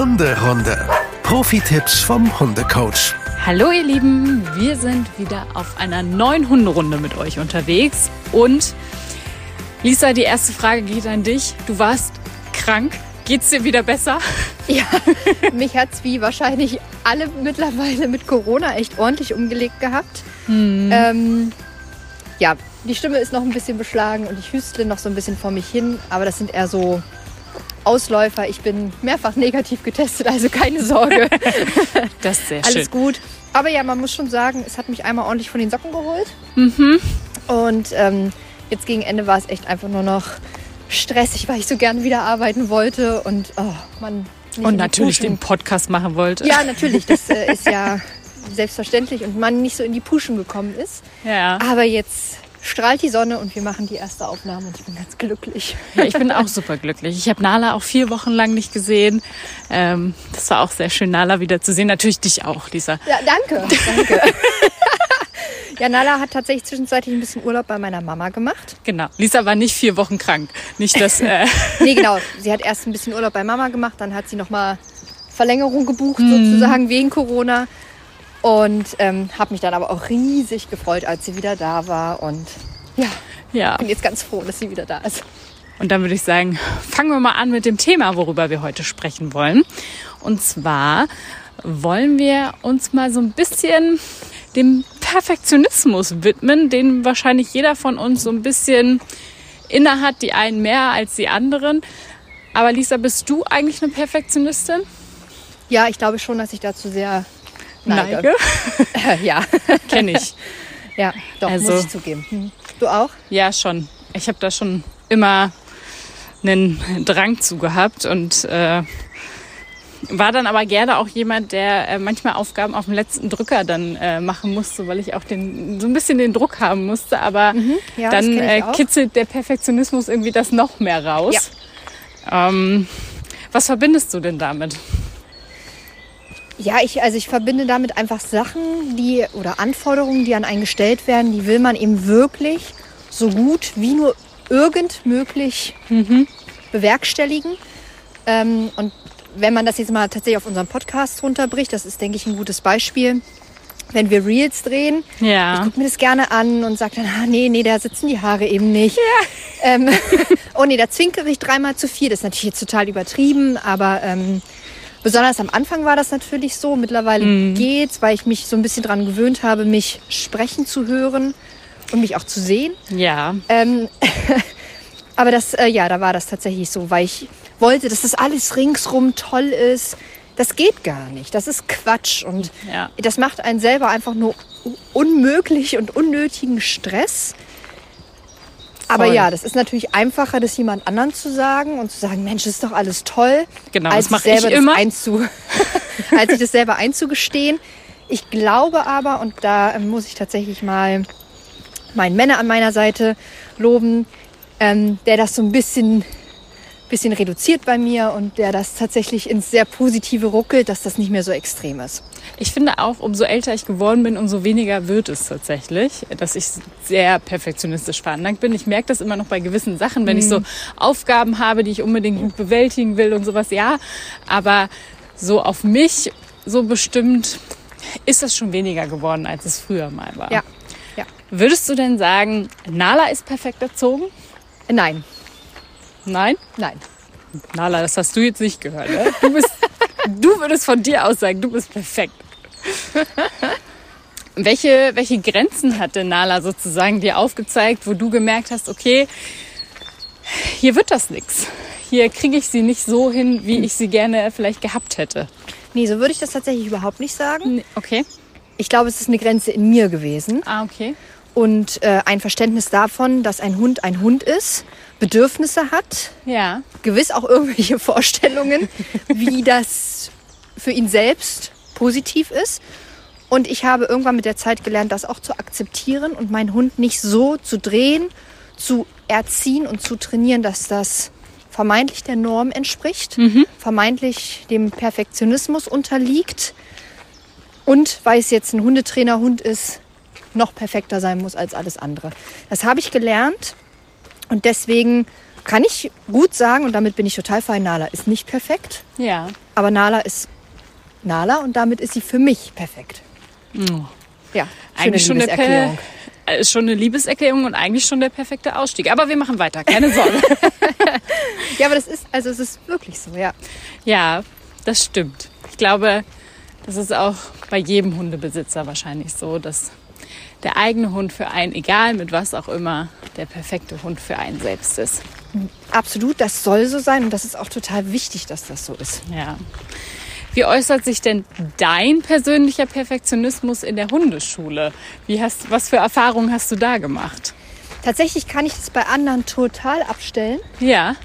Hunderunde. Profi-Tipps vom Hundecoach. Hallo ihr Lieben, wir sind wieder auf einer neuen Hunderunde mit euch unterwegs. Und Lisa, die erste Frage geht an dich. Du warst krank. Geht's dir wieder besser? Ja, mich hat's wie wahrscheinlich alle mittlerweile mit Corona echt ordentlich umgelegt gehabt. Hm. Ähm, ja, die Stimme ist noch ein bisschen beschlagen und ich hüstle noch so ein bisschen vor mich hin, aber das sind eher so Ausläufer. Ich bin mehrfach negativ getestet, also keine Sorge. Das ist sehr Alles schön. gut. Aber ja, man muss schon sagen, es hat mich einmal ordentlich von den Socken geholt. Mhm. Und ähm, jetzt gegen Ende war es echt einfach nur noch stressig, weil ich so gerne wieder arbeiten wollte und oh, man. Und natürlich Puschen- den Podcast machen wollte. Ja, natürlich, das äh, ist ja selbstverständlich und man nicht so in die Puschen gekommen ist. ja. Aber jetzt strahlt die Sonne und wir machen die erste Aufnahme und ich bin ganz glücklich. Ja, ich bin auch super glücklich. Ich habe Nala auch vier Wochen lang nicht gesehen. Ähm, das war auch sehr schön, Nala wieder zu sehen. Natürlich dich auch, Lisa. Ja, danke, danke. ja, Nala hat tatsächlich zwischenzeitlich ein bisschen Urlaub bei meiner Mama gemacht. Genau. Lisa war nicht vier Wochen krank. Nicht, dass. Äh, Nee, genau. Sie hat erst ein bisschen Urlaub bei Mama gemacht, dann hat sie nochmal Verlängerung gebucht, sozusagen wegen Corona. Und ähm, habe mich dann aber auch riesig gefreut, als sie wieder da war. Und ja, ja. bin jetzt ganz froh, dass sie wieder da ist. Und dann würde ich sagen, fangen wir mal an mit dem Thema, worüber wir heute sprechen wollen. Und zwar wollen wir uns mal so ein bisschen dem Perfektionismus widmen, den wahrscheinlich jeder von uns so ein bisschen inne hat, die einen mehr als die anderen. Aber Lisa, bist du eigentlich eine Perfektionistin? Ja, ich glaube schon, dass ich dazu sehr neige. ja, Kenne ich. ja, doch, Also- muss ich zugeben. Hm. Du auch? Ja, schon. Ich habe da schon immer einen Drang zu gehabt und äh, war dann aber gerne auch jemand, der äh, manchmal Aufgaben auf dem letzten Drücker dann äh, machen musste, weil ich auch den, so ein bisschen den Druck haben musste. Aber Mhm. Ja, dann äh, kitzelt der Perfektionismus irgendwie das noch mehr raus. Ähm, was verbindest du denn damit? Ja, ich, also ich verbinde damit einfach Sachen, die oder Anforderungen, die an einen gestellt werden, die will man eben wirklich so gut wie nur irgend möglich bewerkstelligen. Ähm, und wenn man das jetzt mal tatsächlich auf unseren Podcast runterbricht, das ist, denke ich, ein gutes Beispiel. Wenn wir Reels drehen, ich Ja. gucke mir das gerne an und sage dann, ah, nee, nee, da sitzen die Haare eben nicht. Ähm, oh nee, da zwinkere ich dreimal zu viel. Das ist natürlich jetzt total übertrieben, aber ähm, besonders am Anfang war das natürlich so. Mittlerweile geht's, weil ich mich so ein bisschen dran gewöhnt habe, mich sprechen zu hören und mich auch zu sehen. Ja. Ähm, aber das, äh, ja, da war das tatsächlich so, weil ich wollte, dass das alles ringsrum toll ist. Das geht gar nicht. Das ist Quatsch. Und Ja. das macht einen selber einfach nur unmöglich und unnötigen Stress. Aber ja, das ist natürlich einfacher, das jemand anderen zu sagen und zu sagen, Mensch, das ist doch alles toll. Genau, als das mach sich selber ich immer. Einzu als sich das selber einzugestehen. Ich glaube aber, und da ähm, muss ich tatsächlich mal meinen Männer an meiner Seite loben, ähm, der das so ein bisschen, bisschen reduziert bei mir und der das tatsächlich ins sehr Positive ruckelt, dass das nicht mehr so extrem ist. Ich finde auch, umso älter ich geworden bin, umso weniger wird es tatsächlich, dass ich sehr perfektionistisch veranlagt bin. Ich merke das immer noch bei gewissen Sachen, wenn ich so Aufgaben habe, die ich unbedingt gut bewältigen will und sowas, ja. Aber so auf mich so bestimmt ist das schon weniger geworden, als es früher mal war. Ja, ja. Würdest du denn sagen, Nala ist perfekt erzogen? Nein, Nein? nein. Nala, das hast du jetzt nicht gehört. Ne? Du, bist, du würdest von dir aus sagen, du bist perfekt. welche, welche Grenzen hat denn Nala sozusagen dir aufgezeigt, wo du gemerkt hast, okay, hier wird das nichts. Hier kriege ich sie nicht so hin, wie ich sie gerne vielleicht gehabt hätte. Nee, so würde ich das tatsächlich überhaupt nicht sagen. Nee, Okay. Ich glaube, es ist eine Grenze in mir gewesen. Ah, okay. Und äh, ein Verständnis davon, dass ein Hund ein Hund ist, Bedürfnisse hat, Ja. gewiss auch irgendwelche Vorstellungen, wie das für ihn selbst positiv ist. Und ich habe irgendwann mit der Zeit gelernt, das auch zu akzeptieren und meinen Hund nicht so zu drehen, zu erziehen und zu trainieren, dass das vermeintlich der Norm entspricht, vermeintlich dem Perfektionismus unterliegt und weil es jetzt ein Hundetrainerhund ist, noch perfekter sein muss als alles andere. Das habe ich gelernt und deswegen kann ich gut sagen, und damit bin ich total fein, Nala ist nicht perfekt, Ja. Aber Nala ist Nala und damit ist sie für mich perfekt. Oh. Ja, Eigentlich schon, eine Liebeserklärung. per äh, ist schon eine Liebeserklärung und eigentlich schon der perfekte Ausstieg. Aber wir machen weiter, keine Sorge. Ja, aber das ist, also es ist wirklich so, ja. ja, das stimmt. Ich glaube, das ist auch bei jedem Hundebesitzer wahrscheinlich so, dass der eigene Hund für einen, egal mit was auch immer, der perfekte Hund für einen selbst ist. Absolut, das soll so sein und das ist auch total wichtig, dass das so ist. Ja. Wie äußert sich denn dein persönlicher Perfektionismus in der Hundeschule? Wie hast, was für Erfahrungen hast du da gemacht? Tatsächlich kann ich das bei anderen total abstellen. Ja,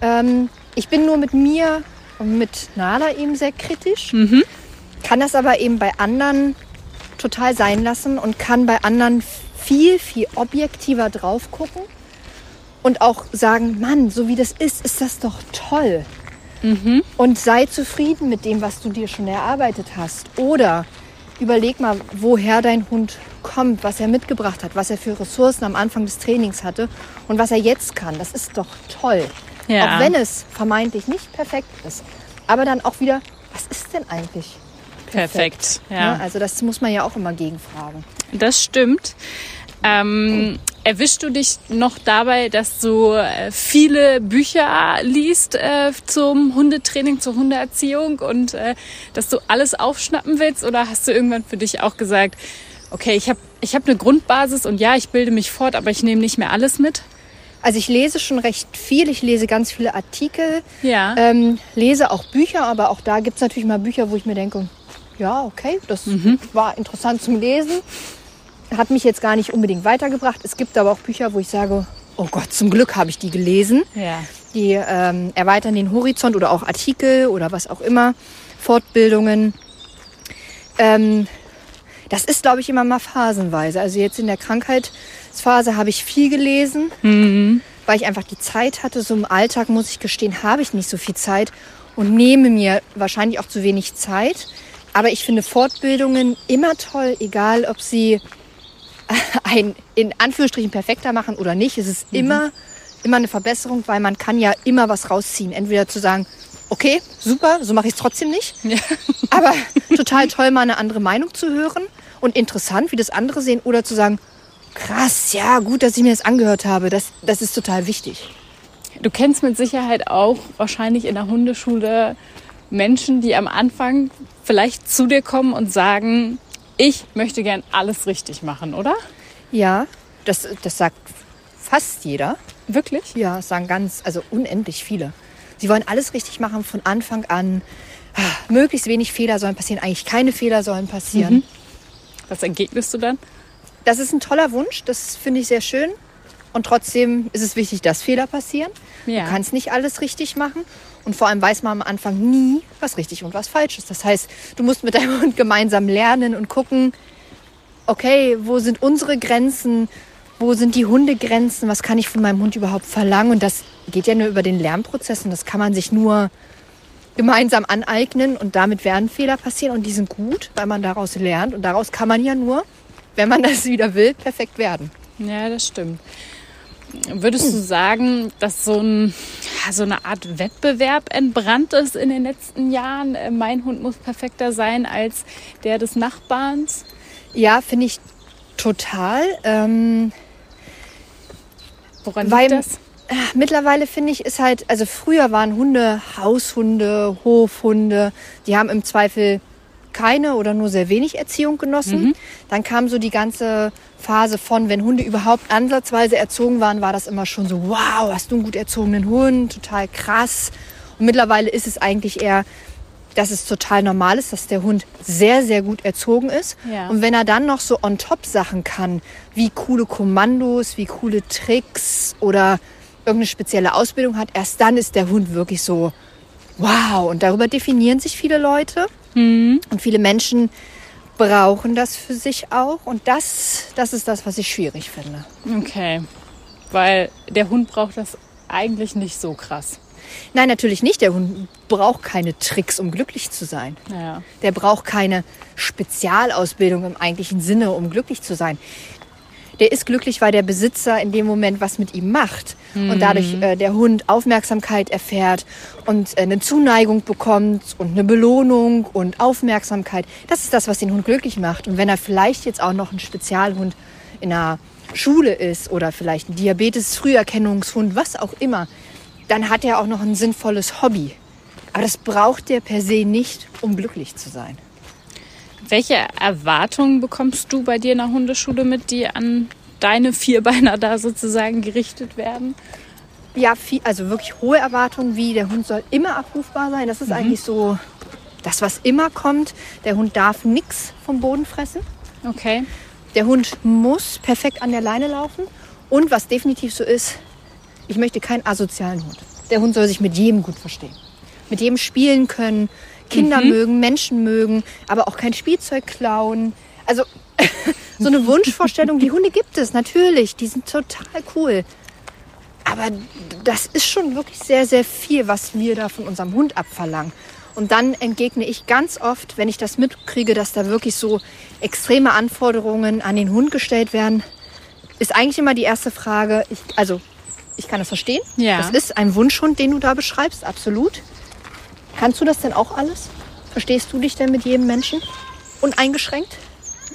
Ähm, ich bin nur mit mir und mit Nala eben sehr kritisch, kann das aber eben bei anderen total sein lassen und kann bei anderen viel, viel objektiver drauf gucken und auch sagen, Mann, so wie das ist, ist das doch toll. Und sei zufrieden mit dem, was du dir schon erarbeitet hast. Oder überleg mal, woher dein Hund kommt, was er mitgebracht hat, was er für Ressourcen am Anfang des Trainings hatte und was er jetzt kann. Das ist doch toll. Ja. Auch wenn es vermeintlich nicht perfekt ist. Aber dann auch wieder, was ist denn eigentlich? Perfekt. Ne? Ja, Also das muss man ja auch immer gegenfragen. das stimmt. Ähm, erwischst du dich noch dabei, dass du äh, viele Bücher liest äh, zum Hundetraining, zur Hundeerziehung und äh, dass du alles aufschnappen willst? Oder hast du irgendwann für dich auch gesagt, okay, ich habe ich hab eine Grundbasis und ja, ich bilde mich fort, aber ich nehme nicht mehr alles mit? Also ich lese schon recht viel. Ich lese ganz viele Artikel, Ja. ähm, lese auch Bücher, aber auch da gibt es natürlich mal Bücher, wo ich mir denke, ja, okay, das Mhm. war interessant zum Lesen. Hat mich jetzt gar nicht unbedingt weitergebracht. Es gibt aber auch Bücher, wo ich sage, oh Gott, zum Glück habe ich die gelesen. ja. Die ähm, erweitern den Horizont oder auch Artikel oder was auch immer, Fortbildungen. Ähm, das ist, glaube ich, immer mal phasenweise. Also jetzt in der Krankheitsphase habe ich viel gelesen, weil ich einfach die Zeit hatte. So im Alltag, muss ich gestehen, habe ich nicht so viel Zeit und nehme mir wahrscheinlich auch zu wenig Zeit. Aber ich finde Fortbildungen immer toll, egal ob sie ein in Anführungsstrichen perfekter machen oder nicht. Es ist immer, immer eine Verbesserung, weil man kann ja immer was rausziehen. Entweder zu sagen, okay, super, so mache ich es trotzdem nicht. Ja. Aber total toll, mal eine andere Meinung zu hören und interessant, wie das andere sehen. Oder zu sagen, krass, ja, gut, dass ich mir das angehört habe. Das, das ist total wichtig. Du kennst mit Sicherheit auch wahrscheinlich in der Hundeschule Menschen, die am Anfang vielleicht zu dir kommen und sagen, ich möchte gern alles richtig machen, oder? Ja, das, das sagt fast jeder. Wirklich? Ja, sagen ganz, also unendlich viele. Sie wollen alles richtig machen von Anfang an. Möglichst wenig Fehler sollen passieren, eigentlich keine Fehler sollen passieren. Was entgegnest du dann? Das ist ein toller Wunsch, das finde ich sehr schön. Und trotzdem ist es wichtig, dass Fehler passieren. Ja. Du kannst nicht alles richtig machen. Und vor allem weiß man am Anfang nie, was richtig und was falsch ist. Das heißt, du musst mit deinem Hund gemeinsam lernen und gucken, okay, wo sind unsere Grenzen? Wo sind die Hundegrenzen? Was kann ich von meinem Hund überhaupt verlangen? Und das geht ja nur über den Lernprozess und das kann man sich nur gemeinsam aneignen und damit werden Fehler passieren und die sind gut, weil man daraus lernt und daraus kann man ja nur, wenn man das wieder will, perfekt werden. Ja, das stimmt. Würdest du sagen, dass so, ein, so eine Art Wettbewerb entbrannt ist in den letzten Jahren? Äh, Mein Hund muss perfekter sein als der des Nachbarns? Ja, finde ich total. Ähm, Woran Weil- liegt das? äh, mittlerweile finde ich, ist halt, also früher waren Hunde Haushunde, Hofhunde, die haben im Zweifel keine oder nur sehr wenig Erziehung genossen. Dann kam so die ganze Phase von, wenn Hunde überhaupt ansatzweise erzogen waren, war das immer schon so, wow, hast du einen gut erzogenen Hund, total krass. Und mittlerweile ist es eigentlich eher, dass es total normal ist, dass der Hund sehr, sehr gut erzogen ist. Ja. Und wenn er dann noch so on top Sachen kann, wie coole Kommandos, wie coole Tricks oder irgendeine spezielle Ausbildung hat, erst dann ist der Hund wirklich so, wow. Und darüber definieren sich viele Leute. Und viele Menschen brauchen das für sich auch. Und das, das ist das, was ich schwierig finde. Okay. Weil der Hund braucht das eigentlich nicht so krass. Nein, natürlich nicht. Der Hund braucht keine Tricks, um glücklich zu sein. Ja. Der braucht keine Spezialausbildung im eigentlichen Sinne, um glücklich zu sein. Der ist glücklich, weil der Besitzer in dem Moment was mit ihm macht. Und dadurch äh, der Hund Aufmerksamkeit erfährt und äh, eine Zuneigung bekommt und eine Belohnung und Aufmerksamkeit. Das ist das, was den Hund glücklich macht. Und wenn er vielleicht jetzt auch noch ein Spezialhund in einer Schule ist oder vielleicht ein Diabetes-Früherkennungshund, was auch immer, dann hat er auch noch ein sinnvolles Hobby. Aber das braucht er per se nicht, um glücklich zu sein. Welche Erwartungen bekommst du bei dir in der Hundeschule mit, die an deine Vierbeiner da sozusagen gerichtet werden? Ja, viel, also wirklich hohe Erwartungen, wie der Hund soll immer abrufbar sein. Das ist eigentlich so das, was immer kommt. Der Hund darf nichts vom Boden fressen. Okay. Der Hund muss perfekt an der Leine laufen. Und was definitiv so ist, ich möchte keinen asozialen Hund. Der Hund soll sich mit jedem gut verstehen. Mit jedem spielen können, Kinder mögen, Menschen mögen, aber auch kein Spielzeug klauen. Also so eine Wunschvorstellung, die Hunde gibt es natürlich, die sind total cool. Aber das ist schon wirklich sehr, sehr viel, was wir da von unserem Hund abverlangen. Und dann entgegne ich ganz oft, wenn ich das mitkriege, dass da wirklich so extreme Anforderungen an den Hund gestellt werden, ist eigentlich immer die erste Frage, ich, also ich kann das verstehen. Ja. Das ist ein Wunschhund, den du da beschreibst, absolut. Kannst du das denn auch alles? Verstehst du dich denn mit jedem Menschen? Uneingeschränkt?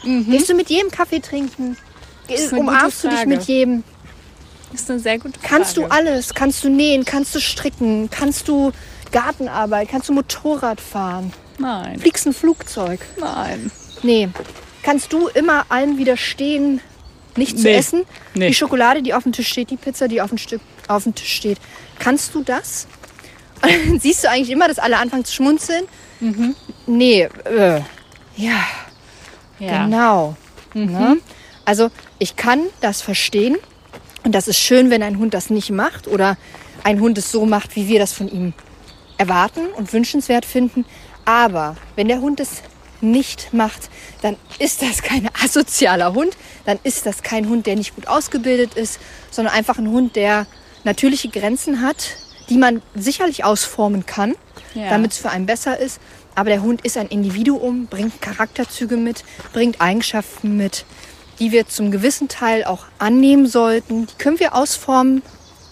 Gehst du mit jedem Kaffee trinken? Umarmst du dich mit jedem? Das ist eine sehr gute Frage. Kannst du alles? Kannst du nähen? Kannst du stricken? Kannst du Gartenarbeit? Kannst du Motorrad fahren? Nein. Fliegst ein Flugzeug? Nein. Nee. Kannst du immer allem widerstehen, nicht zu Nee. essen? Nee. Die Schokolade, die auf dem Tisch steht, die Pizza, die auf dem, Stück, auf dem Tisch steht. Kannst du das? Siehst du eigentlich immer, dass alle anfangen zu schmunzeln. Mhm. Nee, äh, ja, Ja. genau. Ne? Also ich kann das verstehen. Und das ist schön, wenn ein Hund das nicht macht oder ein Hund es so macht, wie wir das von ihm erwarten und wünschenswert finden. Aber wenn der Hund es nicht macht, dann ist das kein asozialer Hund. Dann ist das kein Hund, der nicht gut ausgebildet ist, sondern einfach ein Hund, der natürliche Grenzen hat, die man sicherlich ausformen kann, Ja. damit es für einen besser ist. Aber der Hund ist ein Individuum, bringt Charakterzüge mit, bringt Eigenschaften mit, die wir zum gewissen Teil auch annehmen sollten. Die können wir ausformen,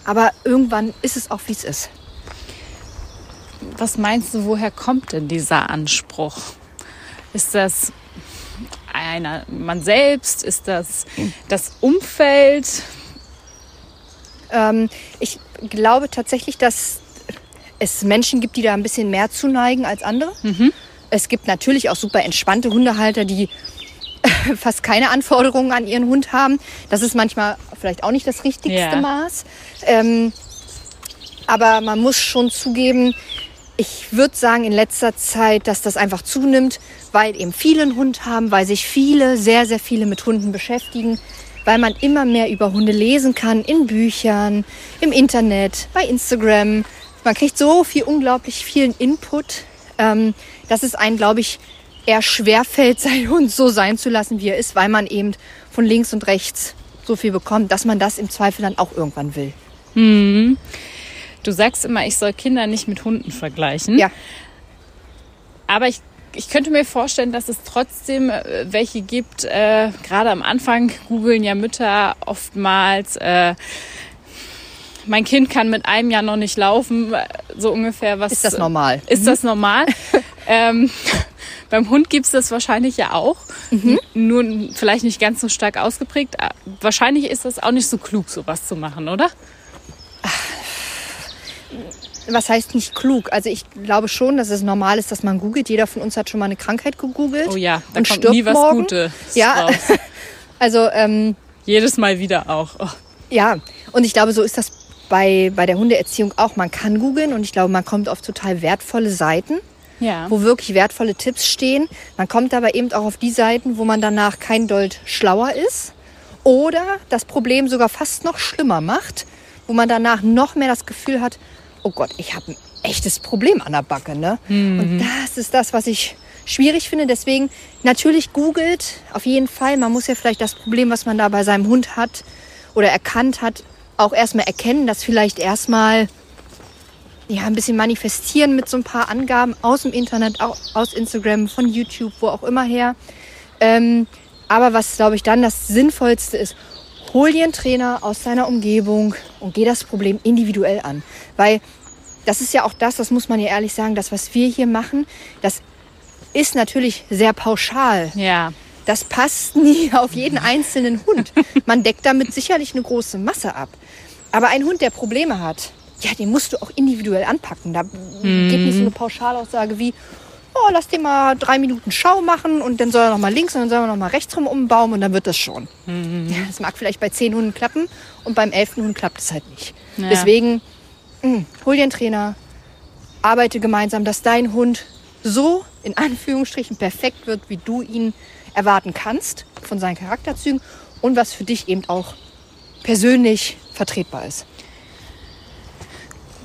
aber irgendwann ist es auch, wie es ist. Was meinst du, woher kommt denn dieser Anspruch? Ist das einer, man selbst? Ist das das Umfeld? Ähm, ich glaube tatsächlich, dass es Menschen gibt, die da ein bisschen mehr zuneigen als andere. Es gibt natürlich auch super entspannte Hundehalter, die fast keine Anforderungen an ihren Hund haben. Das ist manchmal vielleicht auch nicht das richtigste Ja. Maß. Ähm, aber man muss schon zugeben, ich würde sagen in letzter Zeit, dass das einfach zunimmt, weil eben viele einen Hund haben, weil sich viele, sehr, sehr viele mit Hunden beschäftigen, weil man immer mehr über Hunde lesen kann in Büchern, im Internet, bei Instagram. Man kriegt so viel, unglaublich vielen Input, ähm, dass es einen, glaube ich, eher schwerfällt, seinen Hund so sein zu lassen, wie er ist, weil man eben von links und rechts so viel bekommt, dass man das im Zweifel dann auch irgendwann will. Du sagst immer, ich soll Kinder nicht mit Hunden vergleichen. Ja. Aber ich, ich könnte mir vorstellen, dass es trotzdem äh, welche gibt, äh, gerade am Anfang googeln ja Mütter oftmals, äh, mein Kind kann mit einem Jahr noch nicht laufen, so ungefähr. Was Ist das normal? Ist das normal? ähm, beim Hund gibt's das wahrscheinlich ja auch, Mhm. Nur vielleicht nicht ganz so stark ausgeprägt. Äh, Wahrscheinlich ist das auch nicht so klug, sowas zu machen, oder? Was heißt nicht klug? Also ich glaube schon, dass es normal ist, dass man googelt. Jeder von uns hat schon mal eine Krankheit gegoogelt. Oh ja, da und kommt stirbt nie was morgen. Gutes Ja. Also ähm, Jedes Mal wieder auch. Oh. ja, und ich glaube, so ist das bei, bei der Hundeerziehung auch. Man kann googeln und ich glaube, man kommt auf total wertvolle Seiten, Ja. wo wirklich wertvolle Tipps stehen. Man kommt aber eben auch auf die Seiten, wo man danach kein Dold schlauer ist oder das Problem sogar fast noch schlimmer macht, wo man danach noch mehr das Gefühl hat, oh Gott, ich habe ein echtes Problem an der Backe. Ne? Und das ist das, was ich schwierig finde. Deswegen natürlich googelt auf jeden Fall. Man muss ja vielleicht das Problem, was man da bei seinem Hund hat oder erkannt hat, auch erstmal erkennen, das vielleicht erstmal ja, ein bisschen manifestieren mit so ein paar Angaben aus dem Internet, au- aus Instagram, von YouTube, wo auch immer her. Ähm, aber was, glaube ich, dann das Sinnvollste ist, hol dir einen Trainer aus deiner Umgebung und geh das Problem individuell an. Weil das ist ja auch das, das muss man ja ehrlich sagen, das, was wir hier machen, das ist natürlich sehr pauschal. Ja. Das passt nie auf jeden einzelnen Hund. Man deckt damit sicherlich eine große Masse ab. Aber ein Hund, der Probleme hat, ja, den musst du auch individuell anpacken. Da geht nicht so eine Pauschalaussage wie, oh, lass den mal drei Minuten Schau machen und dann soll er noch mal links und dann soll er noch mal rechts rum umbauen und dann wird das schon. Ja, das mag vielleicht bei zehn Hunden klappen und beim elften Hund klappt es halt nicht. Ja. Deswegen mh, hol dir einen Trainer, arbeite gemeinsam, dass dein Hund so in Anführungsstrichen perfekt wird, wie du ihn erwarten kannst von seinen Charakterzügen und was für dich eben auch persönlich vertretbar ist.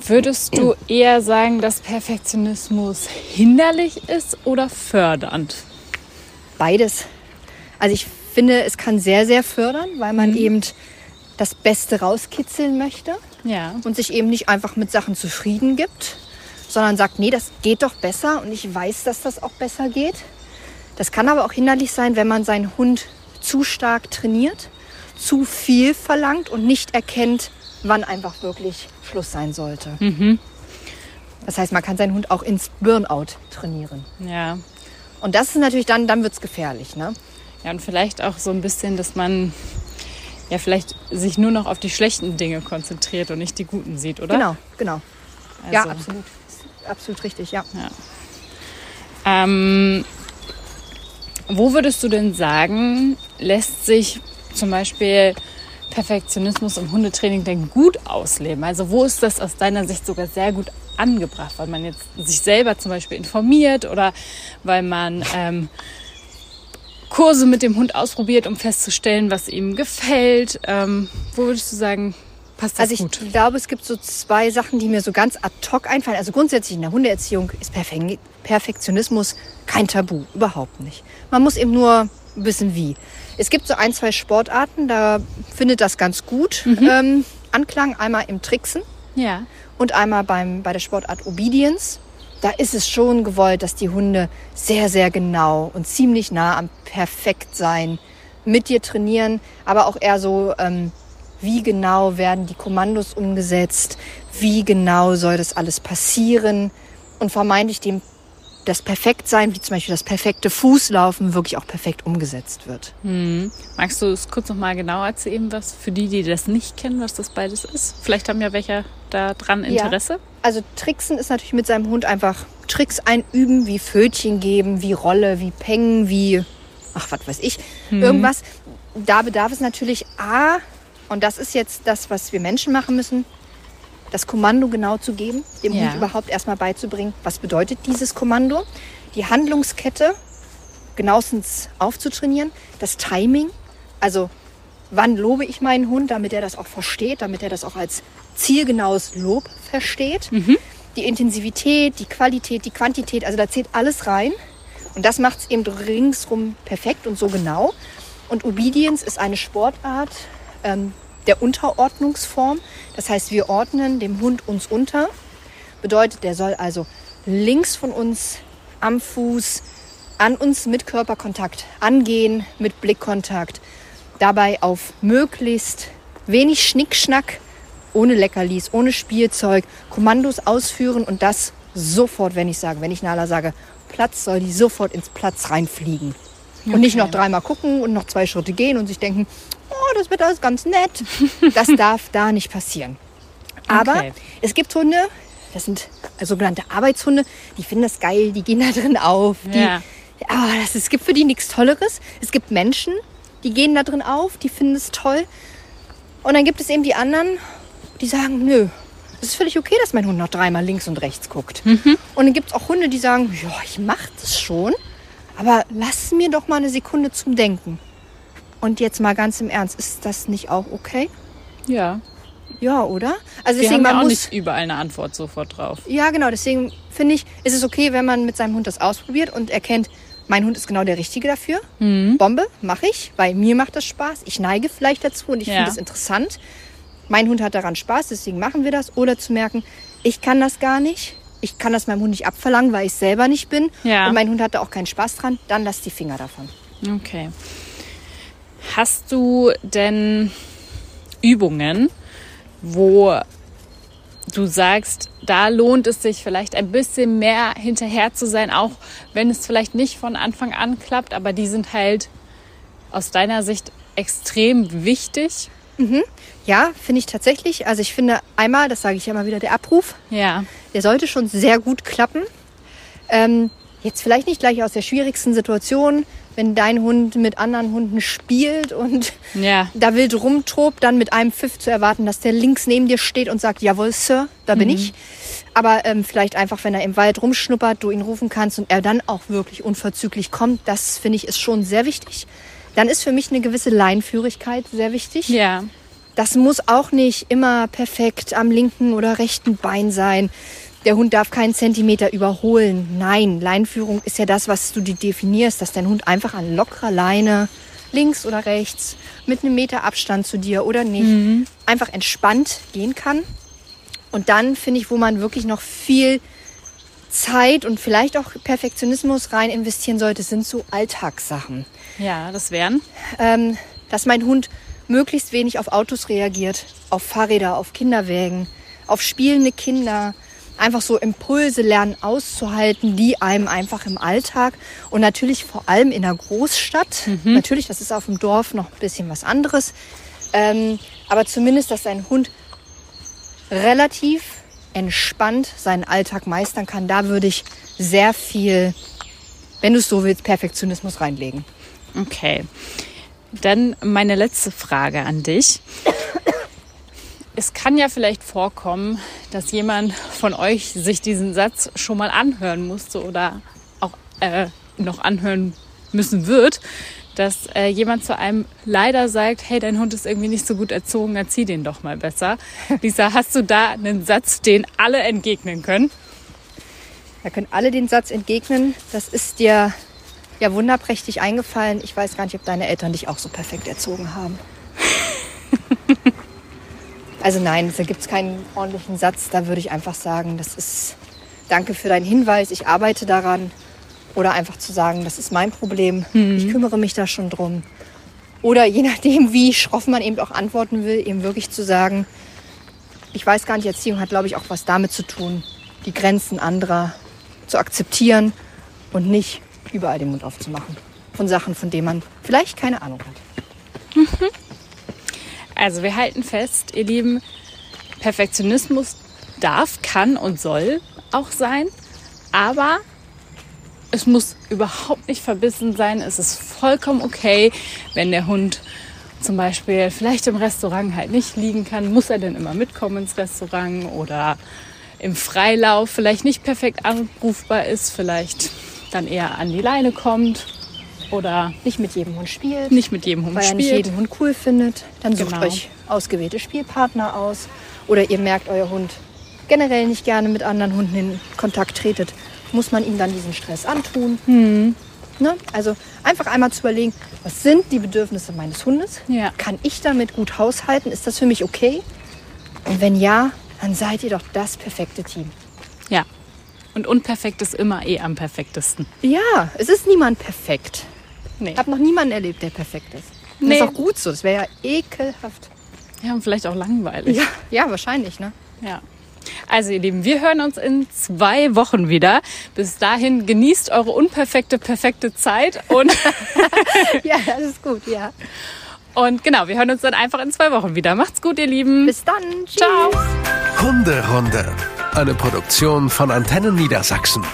Würdest du eher sagen, dass Perfektionismus hinderlich ist oder fördernd? Beides. Also ich finde, es kann sehr, sehr fördern, weil man eben das Beste rauskitzeln möchte Ja. und sich eben nicht einfach mit Sachen zufrieden gibt, sondern sagt, nee, das geht doch besser und ich weiß, dass das auch besser geht. Das kann aber auch hinderlich sein, wenn man seinen Hund zu stark trainiert, zu viel verlangt und nicht erkennt, wann einfach wirklich Schluss sein sollte. Das heißt, man kann seinen Hund auch ins Burnout trainieren. Ja. Und das ist natürlich dann, dann wird es gefährlich. Ne? Ja, und vielleicht auch so ein bisschen, dass man ja vielleicht sich nur noch auf die schlechten Dinge konzentriert und nicht die guten sieht, oder? Genau, genau. Ja, Also- absolut. Absolut richtig, ja. Ähm, wo würdest du denn sagen, lässt sich zum Beispiel Perfektionismus im Hundetraining denn gut ausleben? Also wo ist das aus deiner Sicht sogar sehr gut angebracht, weil man jetzt sich selber zum Beispiel informiert oder weil man ähm, Kurse mit dem Hund ausprobiert, um festzustellen, was ihm gefällt? Ähm, wo würdest du sagen, passt das Also ich gut? glaube, es gibt so zwei Sachen, die mir so ganz ad hoc einfallen. Also grundsätzlich in der Hundeerziehung ist Perfe Perfektionismus kein Tabu, überhaupt nicht. Man muss eben nur wissen, wie. Es gibt so ein, zwei Sportarten, da findet das ganz gut ähm, Anklang. Einmal im Tricksen Ja. und einmal beim, bei der Sportart Obedience. Da ist es schon gewollt, dass die Hunde sehr, sehr genau und ziemlich nah am Perfektsein mit dir trainieren, aber auch eher so, ähm, wie genau werden die Kommandos umgesetzt, wie genau soll das alles passieren und vermeintlich dem das Perfektsein, wie zum Beispiel das perfekte Fußlaufen, wirklich auch perfekt umgesetzt wird. Magst du es kurz noch mal genau erzählen, was für die, die das nicht kennen, was das beides ist? Vielleicht haben ja welche da dran Interesse. Also Tricksen ist natürlich mit seinem Hund einfach Tricks einüben, wie Fötchen geben, wie Rolle, wie Pengen, wie, ach, was weiß ich, irgendwas. Da bedarf es natürlich A, und das ist jetzt das, was wir Menschen machen müssen, das Kommando genau zu geben, dem Ja. Hund überhaupt erstmal beizubringen, was bedeutet dieses Kommando, die Handlungskette genauestens aufzutrainieren, das Timing, also wann lobe ich meinen Hund, damit er das auch versteht, damit er das auch als zielgenaues Lob versteht. Die Intensivität, die Qualität, die Quantität, also da zählt alles rein. Und das macht es eben ringsrum perfekt und so genau. Und Obedience ist eine Sportart ähm, der Unterordnungsform. Das heißt, wir ordnen dem Hund uns unter. Bedeutet, der soll also links von uns am Fuß an uns mit Körperkontakt angehen, mit Blickkontakt. Dabei auf möglichst wenig Schnickschnack, ohne Leckerlis, ohne Spielzeug, Kommandos ausführen und das sofort, wenn ich sage, wenn ich Nala sage, Platz, soll die sofort ins Platz reinfliegen. Und nicht noch dreimal gucken und noch zwei Schritte gehen und sich denken, das wird alles ganz nett. Das darf da nicht passieren. Aber Okay. es gibt Hunde, das sind sogenannte Arbeitshunde, die finden das geil, die gehen da drin auf. Die, Ja. Ah, das, es gibt für die nichts Tolleres. Es gibt Menschen, die gehen da drin auf, die finden es toll. Und dann gibt es eben die anderen, die sagen, nö, es ist völlig okay, dass mein Hund noch dreimal links und rechts guckt. Und dann gibt es auch Hunde, die sagen, ja, ich mache das schon, aber lass mir doch mal eine Sekunde zum Denken. Und jetzt mal ganz im Ernst, ist das nicht auch okay? Ja. Ja, oder? Also Wir deswegen, haben ja man auch muss. nicht überall eine Antwort sofort drauf. Ja, genau. Deswegen finde ich, ist es okay, wenn man mit seinem Hund das ausprobiert und erkennt, mein Hund ist genau der Richtige dafür. Mhm. Bombe, mache ich, weil mir macht das Spaß. Ich neige vielleicht dazu und ich Ja. finde es interessant. Mein Hund hat daran Spaß, deswegen machen wir das. Oder zu merken, ich kann das gar nicht. Ich kann das meinem Hund nicht abverlangen, weil ich selber nicht bin. Ja. Und mein Hund hat da auch keinen Spaß dran. Dann lass die Finger davon. Okay. Hast du denn Übungen, wo du sagst, da lohnt es sich vielleicht ein bisschen mehr hinterher zu sein, auch wenn es vielleicht nicht von Anfang an klappt, aber die sind halt aus deiner Sicht extrem wichtig? Ja, finde ich tatsächlich. Also ich finde einmal, das sage ich ja immer wieder, der Abruf, Ja. der sollte schon sehr gut klappen. Ähm, jetzt vielleicht nicht gleich aus der schwierigsten Situation, wenn dein Hund mit anderen Hunden spielt und Ja. da wild rumtobt, dann mit einem Pfiff zu erwarten, dass der links neben dir steht und sagt, jawohl, Sir, da bin ich. Aber ähm, vielleicht einfach, wenn er im Wald rumschnuppert, du ihn rufen kannst und er dann auch wirklich unverzüglich kommt, das finde ich ist schon sehr wichtig. Dann ist für mich eine gewisse Leinführigkeit sehr wichtig. Ja. Das muss auch nicht immer perfekt am linken oder rechten Bein sein. Der Hund darf keinen Zentimeter überholen. Nein, Leinführung ist ja das, was du dir definierst, dass dein Hund einfach an lockerer Leine links oder rechts mit einem Meter Abstand zu dir oder nicht einfach entspannt gehen kann. Und dann finde ich, wo man wirklich noch viel Zeit und vielleicht auch Perfektionismus rein investieren sollte, sind so Alltagssachen Ja, das wären. ähm, dass mein Hund möglichst wenig auf Autos reagiert, auf Fahrräder, auf Kinderwägen, auf spielende Kinder. Einfach so Impulse lernen auszuhalten, die einem einfach im Alltag und natürlich vor allem in der Großstadt, natürlich, das ist auf dem Dorf noch ein bisschen was anderes, ähm, aber zumindest, dass dein Hund relativ entspannt seinen Alltag meistern kann, da würde ich sehr viel, wenn du es so willst, Perfektionismus reinlegen. Okay. Dann meine letzte Frage an dich. Es kann ja vielleicht vorkommen, dass jemand von euch sich diesen Satz schon mal anhören musste oder auch äh, noch anhören müssen wird, dass äh, jemand zu einem leider sagt, hey, dein Hund ist irgendwie nicht so gut erzogen, erzieh den doch mal besser. Lisa, hast du da einen Satz, den alle entgegnen können? Da können alle den Satz entgegnen. Das ist dir ja wunderprächtig eingefallen. Ich weiß gar nicht, ob deine Eltern dich auch so perfekt erzogen haben. Also nein, da gibt es keinen ordentlichen Satz. Da würde ich einfach sagen, das ist danke für deinen Hinweis. Ich arbeite daran. Oder einfach zu sagen, das ist mein Problem. Ich kümmere mich da schon drum. Oder je nachdem, wie schroff man eben auch antworten will, eben wirklich zu sagen, ich weiß gar nicht, Erziehung hat, glaube ich, auch was damit zu tun, die Grenzen anderer zu akzeptieren und nicht überall den Mund aufzumachen. Von Sachen, von denen man vielleicht keine Ahnung hat. Also wir halten fest, ihr Lieben, Perfektionismus darf, kann und soll auch sein, aber es muss überhaupt nicht verbissen sein. Es ist vollkommen okay, wenn der Hund zum Beispiel vielleicht im Restaurant halt nicht liegen kann. Muss er denn immer mitkommen ins Restaurant oder im Freilauf vielleicht nicht perfekt anrufbar ist, vielleicht dann eher an die Leine kommt oder Nicht mit jedem Hund spielt, nicht mit jedem Hund weil er nicht spielt. jeden Hund cool findet. Dann sucht Genau. euch ausgewählte Spielpartner aus. Oder ihr merkt, euer Hund generell nicht gerne mit anderen Hunden in Kontakt tretet. Muss man ihm dann diesen Stress antun? Hm. Ne? Also einfach einmal zu überlegen, was sind die Bedürfnisse meines Hundes? Ja. Kann ich damit gut haushalten? Ist das für mich okay? Und wenn ja, dann seid ihr doch das perfekte Team. Ja. Und unperfekt ist immer eh am perfektesten. Ja, es ist niemand perfekt. Nee. Ich habe noch niemanden erlebt, der perfekt ist. Und Nee. Das ist auch gut so. Das wäre ja ekelhaft. Ja, und vielleicht auch langweilig. Ja, ja, wahrscheinlich, ne? Ja. Also ihr Lieben, wir hören uns in zwei Wochen wieder. Bis dahin genießt eure unperfekte, perfekte Zeit und, Ja, das ist gut, ja. und genau, wir hören uns dann einfach in zwei Wochen wieder. Macht's gut, ihr Lieben. Bis dann. Tschüss. Ciao. Hunderunde. Eine Produktion von Antennen Niedersachsen.